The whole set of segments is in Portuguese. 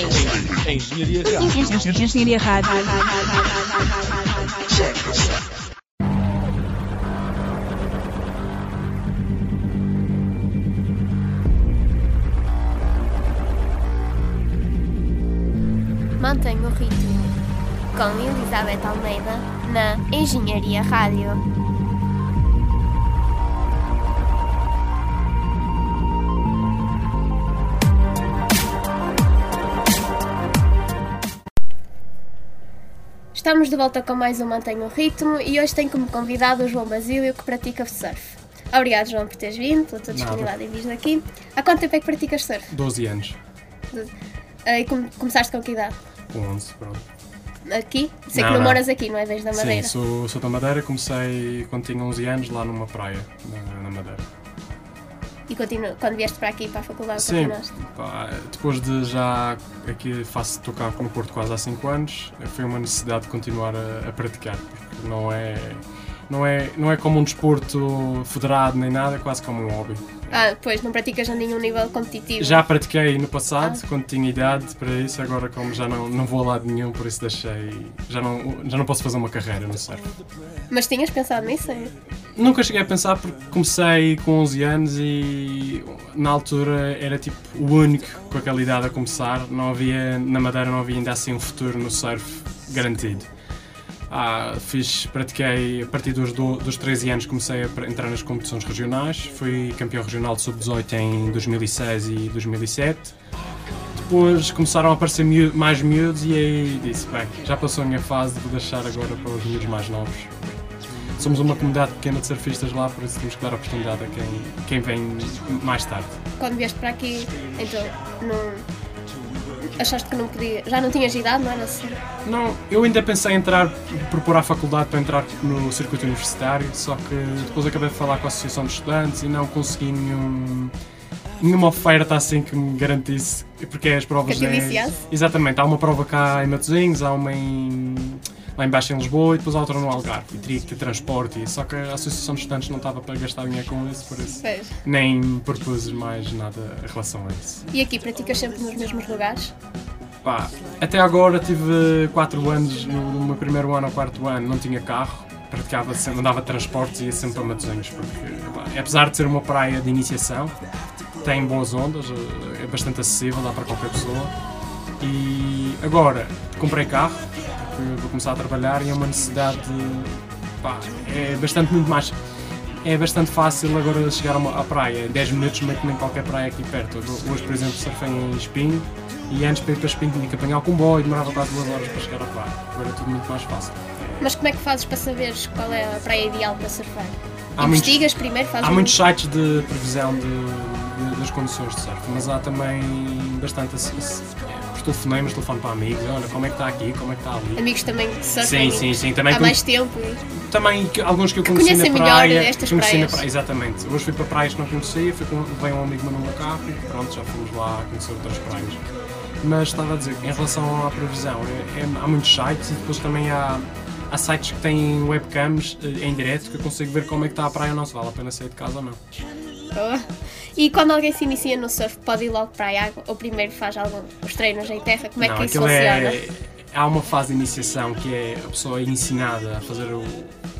Engenharia. Engenharia Rádio. Mantenha o ritmo. Com Elizabeth Almeida na Engenharia Rádio. Estamos de volta com mais um Mantenha o Ritmo e hoje tenho como convidado o João Basílio que pratica surf. Obrigado, João, por teres vindo, pela tua disponibilidade em vir aqui. Há quanto tempo é que praticas surf? 12 anos. Ah, E come- começaste com que idade? Com 11, pronto. Aqui? Sei Não, que não, não. moras aqui, não é? Desde da Madeira. Sim, sou, sou da Madeira. Comecei quando tinha 11 anos lá numa praia, na, na Madeira. E continu... quando vieste para aqui, para a faculdade, Sim, pá, depois de já aqui faço tocar no Porto quase há 5 anos, foi uma necessidade de continuar a, a praticar, porque não é, não, é, não é como um desporto federado nem nada, é quase como um hobby. Ah, pois, não praticas a nenhum nível competitivo. Já pratiquei no passado, Ah. quando tinha idade para isso, agora como já não, não vou a lado nenhum, por isso deixei. Já não, já não posso fazer uma carreira no surf. Mas tinhas pensado nisso? é? Nunca cheguei a pensar porque comecei com 11 anos e na altura era tipo o único com aquela idade a começar. Não havia, na Madeira não havia ainda assim um futuro no surf garantido. Ah, fiz, pratiquei a partir dos, do, dos 13 anos comecei a entrar nas competições regionais. Fui campeão regional de sub-18 em 2006 e 2007. Depois começaram a aparecer miú- mais miúdos e aí disse, bem, já passou a minha fase, vou deixar agora para os miúdos mais novos. Somos uma comunidade pequena de surfistas lá, por isso temos que dar oportunidade a quem, quem vem mais tarde. Quando vieste para aqui, então, não... Achaste que não podia... Já não tinhas idade, não era assim? Não, eu ainda pensei em entrar, propor à faculdade para entrar no circuito universitário, só que depois acabei de falar com a Associação de Estudantes e não consegui nenhum, nenhuma oferta assim que me garantisse, porque as provas... Que te é-? Exatamente, há uma prova cá em Matosinhos, há uma em, lá embaixo em Lisboa e depois outra no Algarve, e teria que ter transporte, só que a Associação de Estudantes não estava para gastar dinheiro com isso, por isso Pois. nem propus mais nada em relação a isso. E aqui praticas sempre nos mesmos lugares? Pá, até agora tive 4 anos, no, meu primeiro ano ou quarto ano não tinha carro, praticava sempre, andava transportes e ia sempre para Matosinhos, porque pá, apesar de ser uma praia de iniciação, tem boas ondas, eh, é bastante acessível, dá para qualquer pessoa. E agora comprei carro, porque vou começar a trabalhar e é uma necessidade, pá, é bastante muito mais. É bastante fácil agora chegar à praia, em 10 minutos meio que nem qualquer praia aqui perto. Hoje, por exemplo, surfei em Espinho e antes para ir para Espinho tinha que apanhar o comboio, demorava quase duas horas para chegar à praia. Agora é tudo muito mais fácil. Mas como é que fazes para saberes qual é a praia ideal para surfar? Há muitos- Investigas primeiro, fazes Há um- muitos sites de previsão de, de- das condições de surf, mas há também bastante telefonemas, telefone para amigos, olha como é que está aqui, como é que está ali. amigos também que surfam Sim, sim, sim. Também, há con- mais tempo. também que- alguns que eu conheci conhecem na melhor praia. estas conheci na praias. praia, exatamente. Hoje fui para praias que não conhecia, fui com, veio um amigo meu no carro e pronto, já fomos lá conhecer outras praias. Mas estava a dizer, em relação à previsão, é- é- há muitos sites e depois também há, há sites que têm webcams eh, em direto que eu consigo ver como é que está a praia ou não, se vale a pena sair de casa ou não. E quando alguém se inicia no surf, pode ir logo para a água? Ou primeiro faz algum, os treinos em terra? Como é não, que isso aquilo funciona? é. Há uma fase de iniciação que é a pessoa é ensinada a fazer o,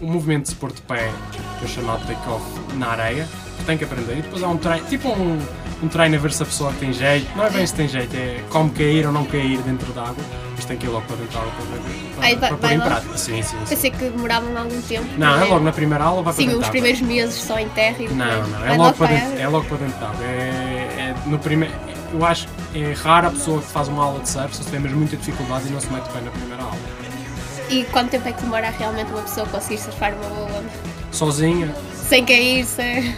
o movimento de pôr de pé, que é chamado take-off, na areia, que tem que aprender. E depois há um treino, tipo um, um treino a ver se a pessoa tem jeito. Não é bem se tem jeito, é como cair ou não cair dentro da água, mas tem que ir logo para dentro da água para, ver, para, Aí vai- para pôr em prática. Sim, sim, sim. Pensei que demoravam algum tempo. Não, é logo na primeira aula, vai para Sim, os primeiros meses só em terra e depois Não, não, é vai logo, para dentro, é logo para dentro de água. É, é no primeiro, eu acho que é rara a pessoa que faz uma aula de surf se tem mesmo muita dificuldade e não se mete bem na primeira aula. E quanto tempo é que demora realmente uma pessoa conseguir surfar uma boa onda? Sozinha, Sem cair, sem...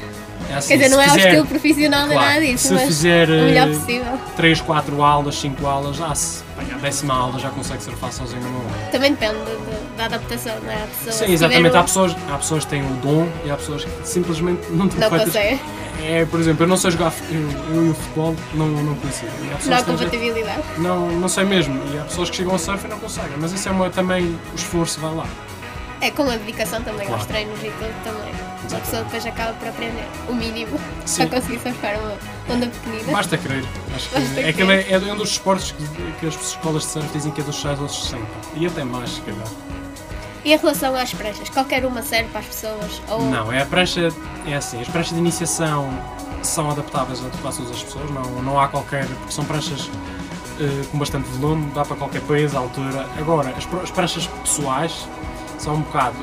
é assim, Quer dizer, não é ao fizer estilo profissional nem claro, nada disso, se mas fizer, o melhor eh, possível. 3, 4 aulas, 5 aulas, já se bem, a décima aula já consegue surfar sozinho numa onda. Também depende de- de- da adaptação, não é? A pessoa, se Sim, exatamente. um- Há, pessoas, há pessoas que têm o dom e há pessoas que simplesmente não têm Não feitas- consegue. É, por exemplo, eu não sei jogar, eu, eu e o futebol não, não pessoas Não há compatibilidade. Não, não sei mesmo. E há pessoas que chegam a surf e não conseguem. Mas isso é uma, também o esforço vai lá. É com a dedicação também Claro. aos treinos e tudo também. A pessoa depois acaba por aprender o mínimo Sim. para conseguir surfar uma. Onda pequenina. Basta crer. Acho Basta é, crer. aquele, é um dos esportes que, que as escolas de surf dizem que é dos 6 aos 60. E até mais, se calhar. E em relação às pranchas, qualquer uma serve para as pessoas? Ou... Não, é a prancha. É assim, as pranchas de iniciação são adaptáveis a todas as pessoas, não, não há qualquer. porque são pranchas eh, com bastante volume, dá para qualquer peso, altura. Agora, as, as pranchas pessoais são um bocado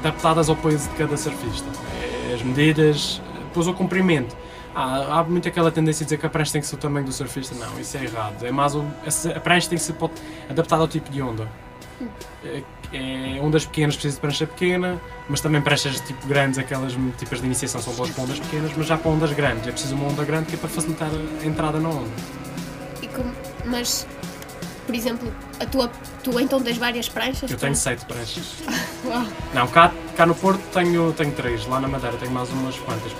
adaptadas ao peso de cada surfista. Eh, As medidas, depois o comprimento. Há, há muito aquela tendência a dizer que a prancha tem que ser o tamanho do surfista. Não, isso é errado. É mais a prancha tem que ser adaptada ao tipo de onda. É, é, ondas pequenas precisa de prancha pequena, mas também pranchas tipo grandes, aquelas tipos de iniciação são boas para ondas pequenas, mas já para ondas grandes é preciso uma onda grande que é para facilitar a entrada na onda. Como- Mas, por exemplo, a tua, tu então tens várias pranchas? Eu tenho sete pranchas. Uau. Não, cá, cá no Porto tenho, tenho três, lá na Madeira tenho mais umas quantas.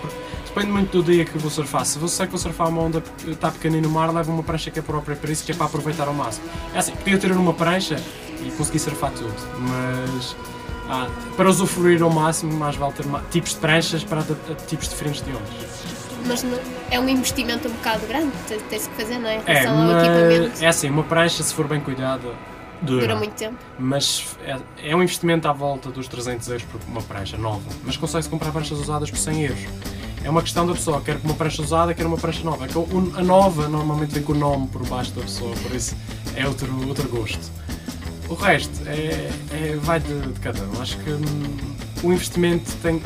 Depende muito do dia que vou surfar. Se você que vou surfar uma onda que está pequenina no mar, levo uma prancha que é própria para isso, que é para aproveitar ao máximo. É assim, podia ter numa prancha e conseguir surfar tudo, mas ah, para usufruir ao máximo, mais vale ter tipos de pranchas para tipos diferentes de ondas. Mas não- é um investimento um bocado grande, te- tens que fazer, não é? Em É, relação ao equipamento. é assim, uma prancha, se for bem cuidada, dura. Dura muito tempo. Mas é, é um investimento à volta dos 300 euros por uma prancha nova. Mas consegue-se comprar pranchas usadas por 100 euros. É uma questão da pessoa, quer uma prancha usada, quer uma prancha nova. É a nova normalmente vem com o nome por baixo da pessoa, por isso é outro, outro gosto. O resto é, é- vai de, de cada um. Acho que hum, o investimento tem,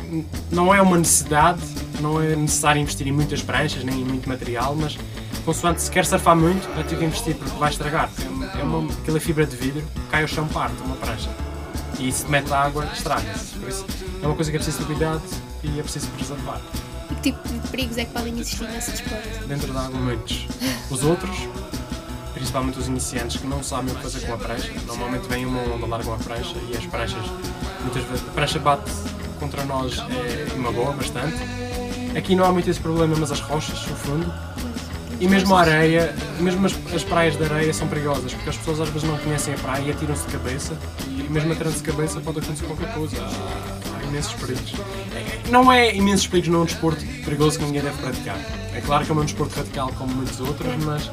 não é uma necessidade, não é necessário investir em muitas pranchas, nem em muito material, mas consoante se quer surfar muito, vai ter que investir porque vai estragar. É uma, aquela fibra de vidro, cai ao chão, parte uma prancha. E se te mete água, estraga-se. Por isso é uma coisa que é preciso ter cuidado e é preciso preservar. E que tipo de perigos é que podem existir nesse desporto? Dentro da água, muitos. Os outros, principalmente os iniciantes que não sabem o que fazer com a prancha, normalmente vem uma onda, largam a prancha e as pranchas, muitas vezes, a prancha bate contra nós é uma boa, bastante. Aqui não há muito esse problema, mas as rochas, o fundo, e mesmo a areia, mesmo as, as praias de areia são perigosas, porque as pessoas às vezes não conhecem a praia e atiram-se de cabeça, e mesmo atirando-se de cabeça pode acontecer qualquer coisa. Há, imensos perigos. Não é imensos perigos, não é um desporto perigoso que ninguém deve praticar. É claro que é um desporto radical como muitos outros, mas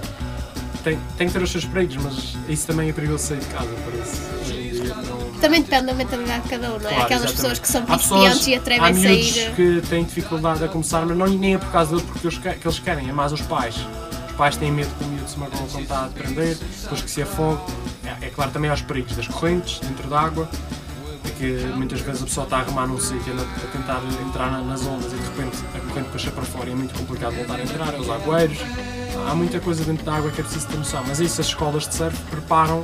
tem, tem que ter os seus perigos, mas isso também é perigoso sair de casa, por isso hoje em dia não. Também depende da mentalidade de cada um, não é? Claro, Aquelas exatamente. pessoas que são principiantes e atrevem a sair. que têm dificuldade a começar, mas não, nem é por causa deles porque eles, que que eles querem, é mais os pais. Os pais têm medo que o miúdo se marcou quando está a aprender, depois que se afogue. É, é claro também aos perigos das correntes dentro d'água, porque muitas vezes a pessoa está a remar num sítio a tentar entrar na- nas ondas e de repente a corrente puxa para fora e é muito complicado voltar a entrar, é os agueiros. Há muita coisa dentro da água que é preciso ter noção, mas isso as escolas de surf preparam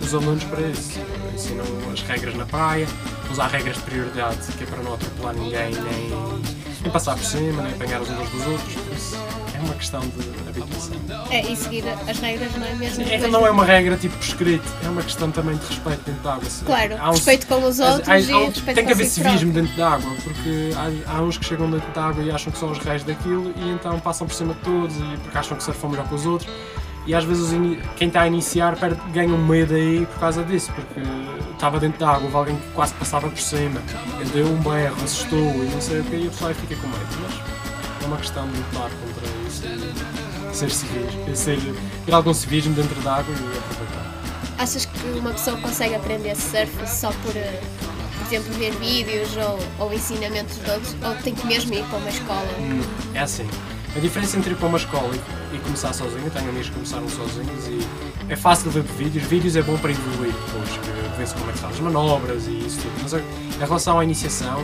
os alunos para isso. Ensinam as regras na praia, usar regras de prioridade, que é para não atropelar ninguém, nem, nem passar por cima, nem apanhar os uns dos outros. Por isso é uma questão de habituação. É, e seguir as regras, não é mesmo? É não é uma regra tipo prescrito, é uma questão também de respeito dentro da água. Claro, Há um- respeito com os outros há- há- e respeito Tem que haver civismo dentro da água, porque há, há uns que chegam dentro da água e acham que são os reis daquilo e então passam por cima de todos e porque acham que surfam melhor que os outros. E às vezes quem está a iniciar perde, ganha um medo aí por causa disso, porque estava dentro da água, houve alguém que quase passava por cima, ele deu um berro, assustou e não sei o que, e a pessoa aí fica com medo. Mas é uma questão de lutar contra isso e ser civis, ser, ter algum civismo dentro da água e aproveitar. Achas que uma pessoa consegue aprender surf só por, eh, por exemplo, ver vídeos ou, ou ensinamentos de outros? Ou tem que mesmo ir para uma escola? Hum, É assim, a diferença entre ir para uma escola e, e começar sozinho, tenho amigos que começaram sozinhos e é fácil ver por vídeos, vídeos é bom para evoluir depois, que vê-se como é que as manobras e isso tudo, mas a- em relação à iniciação,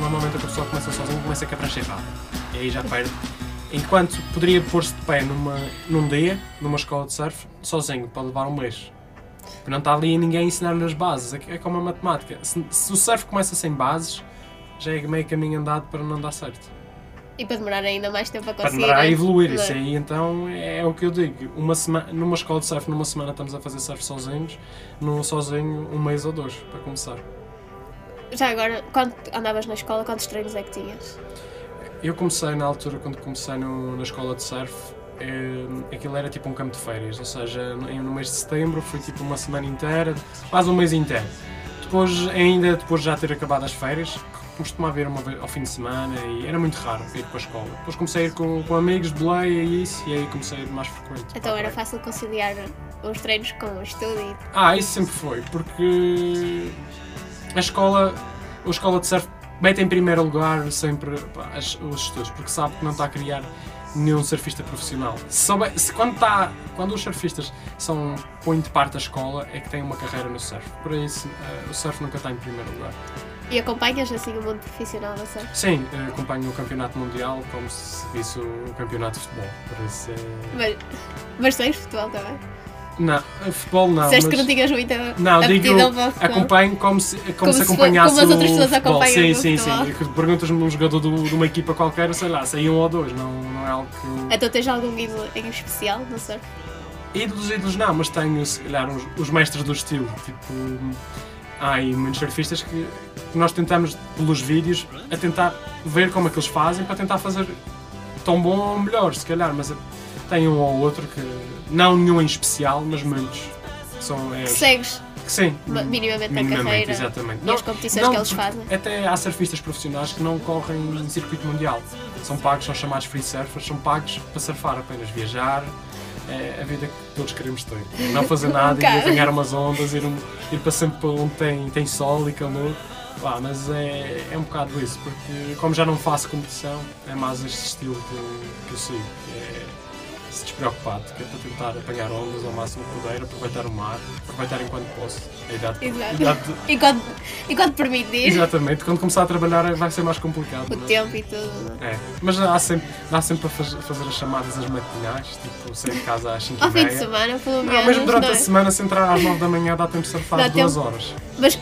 normalmente a pessoa começa sozinho começa com a prancha errada, e aí já perde. Enquanto poderia pôr-se de pé numa, num dia, numa escola de surf, sozinho, pode levar um mês. Porque não está ali ninguém a ensinar-lhe as bases, é, é como a matemática. Se, se o surf começa sem bases, já é meio caminho andado para não dar certo E para demorar ainda mais tempo a para conseguir. demorar a evoluir. é? Isso aí então é o que eu digo. Uma semana, numa escola de surf, numa semana estamos a fazer surf sozinhos, num sozinho um mês ou dois, para começar. Já agora, quando andavas na escola, quantos treinos é que tinhas? Eu comecei na altura, quando comecei no- na escola de surf, eh, aquilo era tipo um campo de férias, ou seja, no mês de setembro foi tipo uma semana inteira, quase um mês inteiro. Depois, ainda depois de já ter acabado as férias, costumava ir uma vez ao fim de semana e era muito raro ir para a escola. Depois comecei a ir com, com amigos de boleia e isso, e aí comecei a ir mais frequente. Então era fácil conciliar os treinos com o estudo e Ah, isso sempre foi, porque a escola, a escola de surf mete em primeiro lugar sempre pá, as- os estudos, porque sabe que não está a criar nenhum surfista profissional. Se se quando, está, quando os surfistas são, põem de parte a escola, é que têm uma carreira no surf. Por isso, eh, o surf nunca está em primeiro lugar. E acompanhas assim o mundo profissional da surf? Sim, eh, acompanho o campeonato mundial como se visse o campeonato de futebol. Eh, Mas, mas tens futebol também? não, eh, futebol não. Disseste mas... que não tinhas muita Não, digo, acompanho como se, como Como se acompanhasse como as outras o pessoas futebol. acompanham Sim, sim, sim. Perguntas-me um jogador do- de uma equipa qualquer, sei lá, sei um ou dois, não, não é algo que eu... Então tens algum ídolo em especial no surf? Ídolos, ídolos não, mas tenho, se calhar, os, os mestres do estilo. Tipo, há aí muitos surfistas que, que nós tentamos, pelos vídeos, a tentar ver como é que eles fazem para tentar fazer tão bom ou melhor, se calhar. Mas tem um ou outro que, não nenhum em especial, mas muitos. São, é, Que segues que sim, ma- minimamente, a minimamente, carreira exatamente. e as competições não, que eles fazem? Até há surfistas profissionais que não correm em circuito mundial. São pagos, são chamados free surfers, são pagos para surfar apenas, viajar. É a vida que todos queremos ter. Não fazer nada, ir Ok. apanhar umas ondas, ir, um- ir para sempre para onde tem, tem sol e calor. Pá, mas é, é um bocado isso, porque como já não faço competição, é mais este estilo que, que eu sigo. que É se despreocupado, que é para tentar apanhar ondas ao máximo que puder, aproveitar o mar, aproveitar enquanto posso. A idade, Exato. idade Enquanto, enquanto permitir Exatamente, quando começar a trabalhar vai ser mais complicado. o não é? tempo e tudo. É, mas dá sempre, dá sempre para faz- fazer as chamadas às matinais, tipo sair de casa às 5 Ao e fim de semana, pelo menos. Não, mesmo durante não a é? semana, se entrar às 9 da manhã, dá tempo de surfar Dá duas tempo. horas. Mas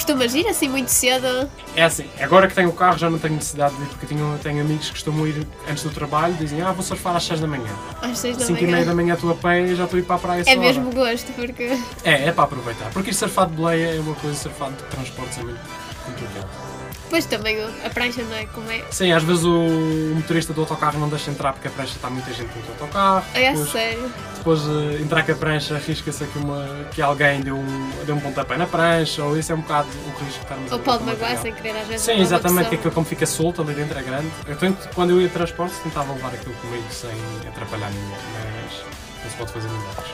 costumas ir assim muito cedo? É assim, agora que tenho o carro já não tenho necessidade de ir, porque tenho, tenho amigos que costumam ir antes do trabalho, dizem, ah, vou surfar às 6 da manhã. Às 6 da 5 e meia manhã? da manhã estou a pé e já estou a ir para a praia É hora. mesmo gosto, porque É, é para aproveitar. Porque ir surfar de boleia é uma coisa, surfar de transportes é muito complicado. Depois também a prancha não é como é. Sim, às vezes o motorista do autocarro não deixa entrar porque a prancha está muita gente dentro do autocarro. É Depois- sério. depois eh, entrar com a prancha arrisca-se que, uma, que alguém deu um, deu um pontapé na prancha, ou isso é um bocado o risco de estarmos Ou pode magoar sem querer às vezes. Sim, uma exatamente, que aquilo como fica solto ali dentro é grande. Eu tento, quando eu ia a transportes, tentava levar aquilo comigo sem atrapalhar ninguém, mas não se pode fazer milagres.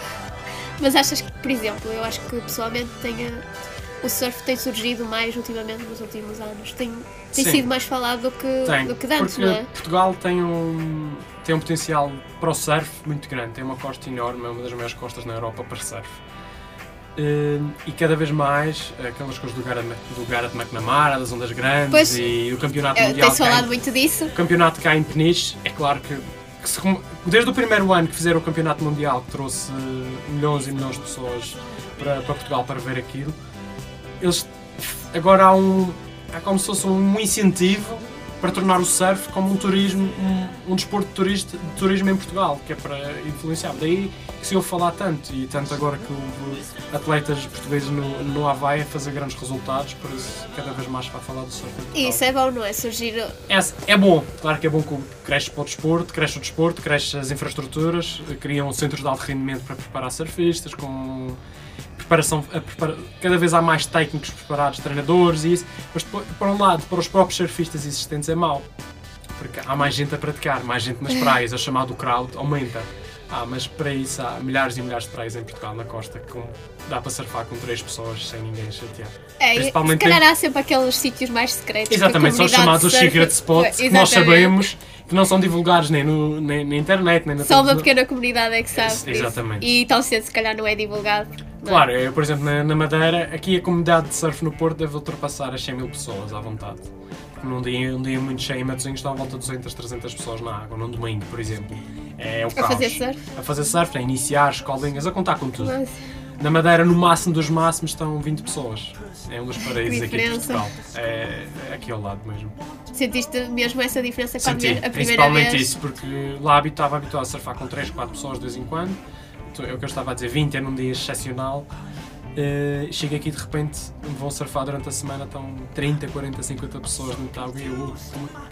Mas achas que, por exemplo, eu acho que pessoalmente tenha, o surf tem surgido mais ultimamente nos últimos anos. Tem, tem Sim. sido mais falado do que, Tem, do que antes, não é? Portugal tem um, tem um potencial para o surf muito grande, tem uma costa enorme, é uma das maiores costas na Europa para surf. Eh, e cada vez mais aquelas coisas do Garrett, do Garrett McNamara, das ondas grandes Pois. e o campeonato É, mundial Tem-se em- falado muito disso. o campeonato cá em Peniche, é claro que, que se desde o primeiro ano que fizeram o campeonato mundial, que trouxe eh, milhões e milhões de pessoas para, para Portugal para ver aquilo, eles agora há um há como se fosse um incentivo para tornar o surf como um turismo, um, um desporto de, turista, de turismo em Portugal, que é para influenciar. Daí que se ouve falar tanto, e tanto agora que houve atletas portugueses no, no Havaí a fazer grandes resultados, por isso cada vez mais vai falar do surf em Portugal. E isso é bom, não é? Surgir. É, é bom, claro que é bom que cresce para o desporto, cresce o desporto, cresce as infraestruturas, criam centros de alto rendimento para preparar surfistas, com preparação, prepara- cada vez há mais técnicos preparados, treinadores e isso, mas por, um lado, para os próprios surfistas existentes é mau, porque há mais gente a praticar, mais gente nas praias, a chamado crowd aumenta. Ah, mas para isso há milhares e milhares de praias em Portugal, na costa, que dá para surfar com três pessoas sem ninguém chatear. É, se Principalmente calhar há sempre aqueles sítios mais secretos. Exatamente, são chamados os secret spots, que nós sabemos que não são divulgados nem, no, nem na internet, nem na Só uma pequena comunidade é que sabe. Exatamente. E tão cedo, se calhar, não é divulgado. É? Claro, eu, por exemplo, na, na Madeira, aqui a comunidade de surf no Porto deve ultrapassar as 100 mil pessoas à vontade. Num dia, um dia muito cheio em Matosinhos estão à volta de 200, 300 pessoas na água, num domingo, por exemplo. É o A caos. fazer surf? A fazer surf, a iniciar, escolinhas, a contar com tudo. Mas- Na Madeira, no máximo dos máximos, estão 20 pessoas. É um dos paraísos aqui Diferença. Portugal. É, é aqui ao lado mesmo. Sentiste mesmo essa diferença quando Senti, a primeira principalmente vez? isso, porque lá estava habituado a surfar com 3, 4 pessoas de vez em quando. Então, É o que eu estava a dizer, 20 é num dia excepcional. Uh, chego aqui de repente, vou surfar durante a semana, estão 30, 40, 50 pessoas no água e eu,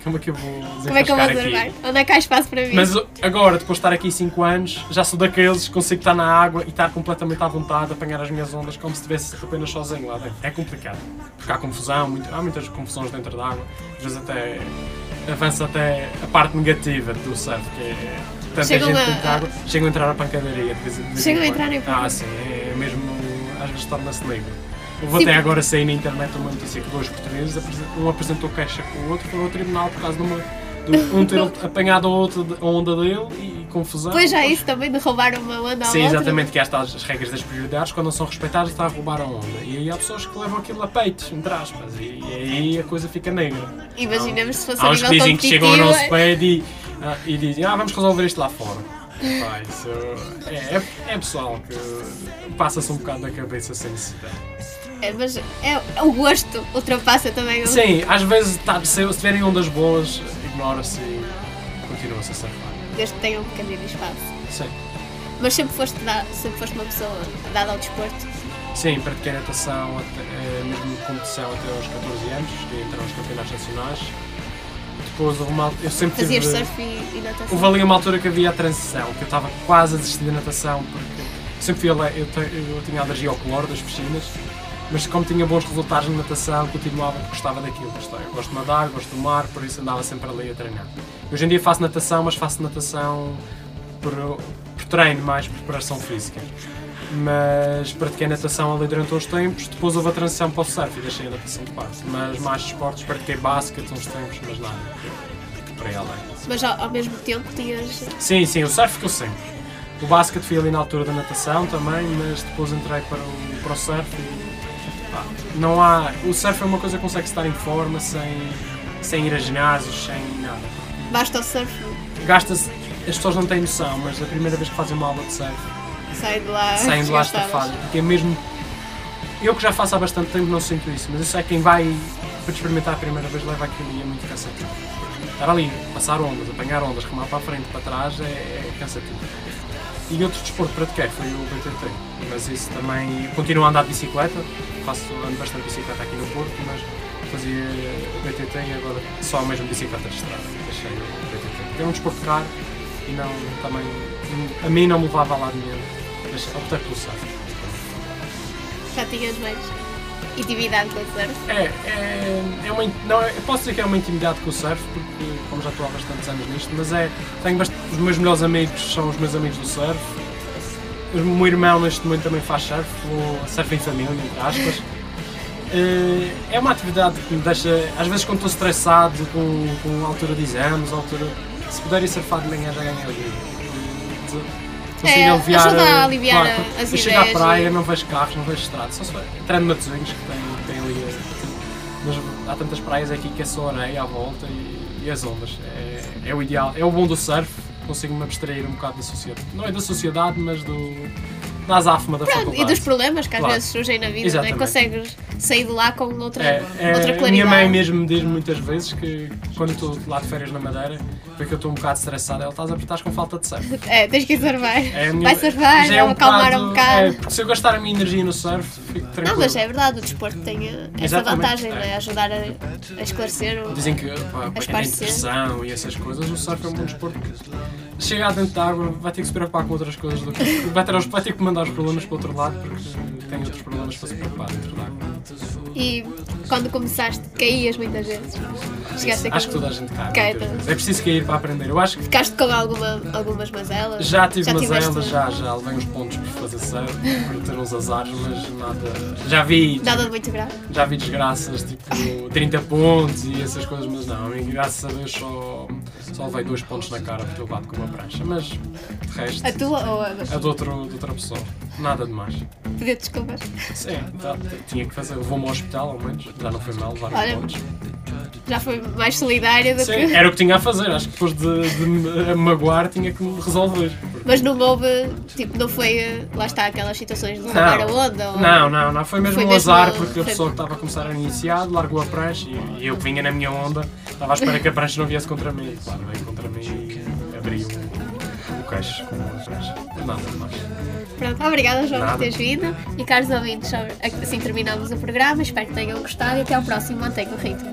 como é que eu vou Como é que eu vou surfar? Onde é que há espaço para mim? Mas agora, depois de estar aqui 5 anos, já sou daqueles que consigo estar na água e estar completamente à vontade, apanhar as minhas ondas como se estivesse apenas sozinho lá dentro. É complicado, porque há confusão, muito, há muitas confusões dentro da água, às vezes até avança até a parte negativa do surf, que é tanta chegam gente a, água, chegam a entrar na pancadaria. Chegam a entrar em Ah, sim, é mesmo às vezes torna-se negro. Houve até agora sair na internet uma notícia que dois portugueses, um apresentou queixa com o outro, foram ao tribunal por causa de uma de um ter apanhado a outra a onda dele e confusão. Pois já isso também de roubar uma onda Sim, exatamente, que estas as regras das prioridades, quando não são respeitadas, está a roubar a onda. E aí há pessoas que levam aquilo a peitos, entre aspas, e, e aí a coisa fica negra. Imaginemos se fosse há uns que dizem que chegam ao nosso pé e, ah, e dizem, ah, vamos resolver isto lá fora. Pá, isso é, é, é pessoal que passa-se um bocado da cabeça sem necessidade. É, mas é, o gosto ultrapassa também o... Sim, às vezes tá, se, se tiverem ondas boas, ignora-se e continua-se a surfar. Desde que tenham um bocadinho de espaço. Sim. Mas sempre foste, da, sempre foste uma pessoa dada ao desporto? Sim, pratiquei natação, até, é, mesmo competição até aos 14 anos, cheguei a entrar nos campeonatos nacionais depois houve uma eu sempre Fazias tive, surf e, e natação? Houve ali uma altura que havia a transição, que eu estava quase a desistir da natação, porque sempre fui a, eu, eu tinha alergia ao cloro das piscinas, mas como tinha bons resultados na natação, continuava gostava daquilo. Eu gosto de nadar, gosto do mar, por isso andava sempre ali a treinar. Hoje em dia faço natação, mas faço natação por, por treino, mais por preparação física mas pratiquei natação ali durante uns tempos, depois houve a transição para o surf e deixei a natação de parte. Mas mais esportes, pratiquei basquete uns tempos, mas nada, para aí além. Mas ao, ao mesmo tempo tinhas. Sim, sim, o surf ficou sempre. O basquete fui ali na altura da natação também, mas depois entrei para o, para o surf e pá, não há. O surf é uma coisa que consegue estar em forma sem, sem ir a ginásios, sem nada. Basta o surf? Gasta-se. As pessoas não têm noção, mas a primeira vez que fazem uma aula de surf saem de lá, saem de lá estafados. Porque é mesmo. Eu que já faço há bastante tempo não sinto isso, mas isso é quem vai para experimentar a primeira vez leva aquilo e é muito cansativo. Estar ali, passar ondas, apanhar ondas, remar para a frente, para trás é, é cansativo. E outro desporto que pratiquei foi o BTT, mas isso também. Continuo a andar de bicicleta, faço ando bastante bicicleta aqui no Porto, mas fazia BTT e agora só mesmo bicicleta de estrada. Deixei o BTT. É um desporto caro e não também. A mim não me levava a lado nenhum mas optei pelo surf. Já tinhas mais intimidade com o surf? É, é, é uma, não, eu posso dizer que é uma intimidade com o surf, porque como já estou há bastantes anos nisto, mas é, tenho bastante, os meus melhores amigos são os meus amigos do surf. O meu irmão neste momento também faz surf, ou surf em família, entre aspas. Eh, é uma atividade que me deixa, às vezes quando estou estressado com, com altura de exames, altura, se puder ir surfar de manhã já ganhei o dia consigo é, aliviar. Ajuda a aliviar claro, as ideias. Chego à praia, não vejo carros, não vejo estradas, só se treino Matosinhos que tem, tem ali. Mas há tantas praias aqui que é só areia à volta e, e as ondas. É, é o ideal, é o bom do surf, consigo me abstrair um bocado da sociedade. Não é da sociedade, mas do da azáfama da faculdade. E dos problemas que às claro. vezes surgem na vida, não é? consegues sair de lá com outra, é, é, outra claridade. A minha mãe mesmo me diz muitas vezes que quando estou lá de férias na Madeira, porque eu estou um bocado estressado, ela estás a apertar com falta de surf. É, tens que ir surfar. É minha... Vai surfar, é um acalmar bocado, um bocado. É, porque se eu gastar a minha energia no surf, fico tranquilo. Não, mas é verdade, o desporto tem eh, essa vantagem, é. é. ajudar a, a esclarecer o, Dizem que pá, a depressão e essas coisas, o surf é um bom desporto chegar dentro da água vai ter que se preocupar com outras coisas do que. Vai ter, vai ter que mandar os problemas para o outro lado porque tem outros problemas para se preocupar dentro da água. E quando começaste, caías muitas vezes? Chegaste Acho que toda a gente cai. cai é preciso cair para aprender. Eu acho que... Ficaste com alguma, algumas mazelas? Já tive já mazelas, já, já levei uns pontos por fazer surf, por ter uns azares, mas nada. Já vi. Nada de muito grave? Já vi desgraças, tipo 30 pontos e essas coisas, mas não, graças a Deus só, só levei dois pontos na cara por ter levado com uma prancha, mas de resto. A tua ou a A de, outro, de outra pessoa. Nada demais. Pedir desculpas? Sim, tá, tinha que fazer. Levou-me ao hospital, ao menos. Já não foi mal levar Olha, pontos. Já foi mais solidária do Sim, que. Era o que tinha a fazer. Acho que depois de, de me magoar tinha que me resolver. Mas não houve. Tipo, não foi. Lá está aquelas situações de levar a onda? Ou... Não, não, não. Foi mesmo foi um mesmo azar porque a pessoa que estava a começar a iniciar largou a prancha e eu que vinha na minha onda estava à espera que a prancha não viesse contra mim. Claro, veio contra mim e abriu o queixo com a prancha. Nada mais. Pronto, obrigada João Nada. por teres vindo e caros ouvintes, assim terminamos o programa, espero que tenham gostado e até ao próximo Mantenha o Ritmo.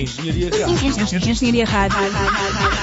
哎，你厉！行行行行行，厉害！害害厉害